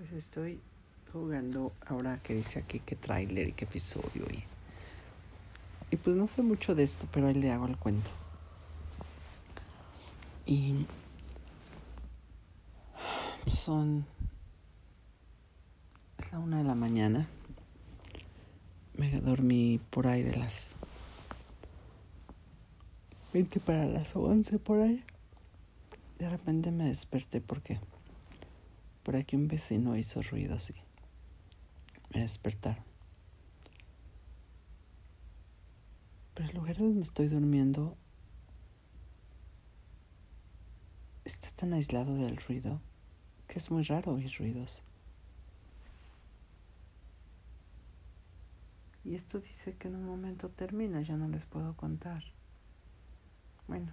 Pues estoy jugando ahora que dice aquí qué tráiler y qué episodio y, y pues no sé mucho de esto, pero ahí le hago el cuento. Y son es la una de la mañana. Me dormí por ahí de las 20 para las 11 por ahí. De repente me desperté porque por aquí un vecino hizo ruido así. Me despertaron. Pero el lugar donde estoy durmiendo está tan aislado del ruido que es muy raro oír ruidos. Y esto dice que en un momento termina, ya no les puedo contar. Bueno,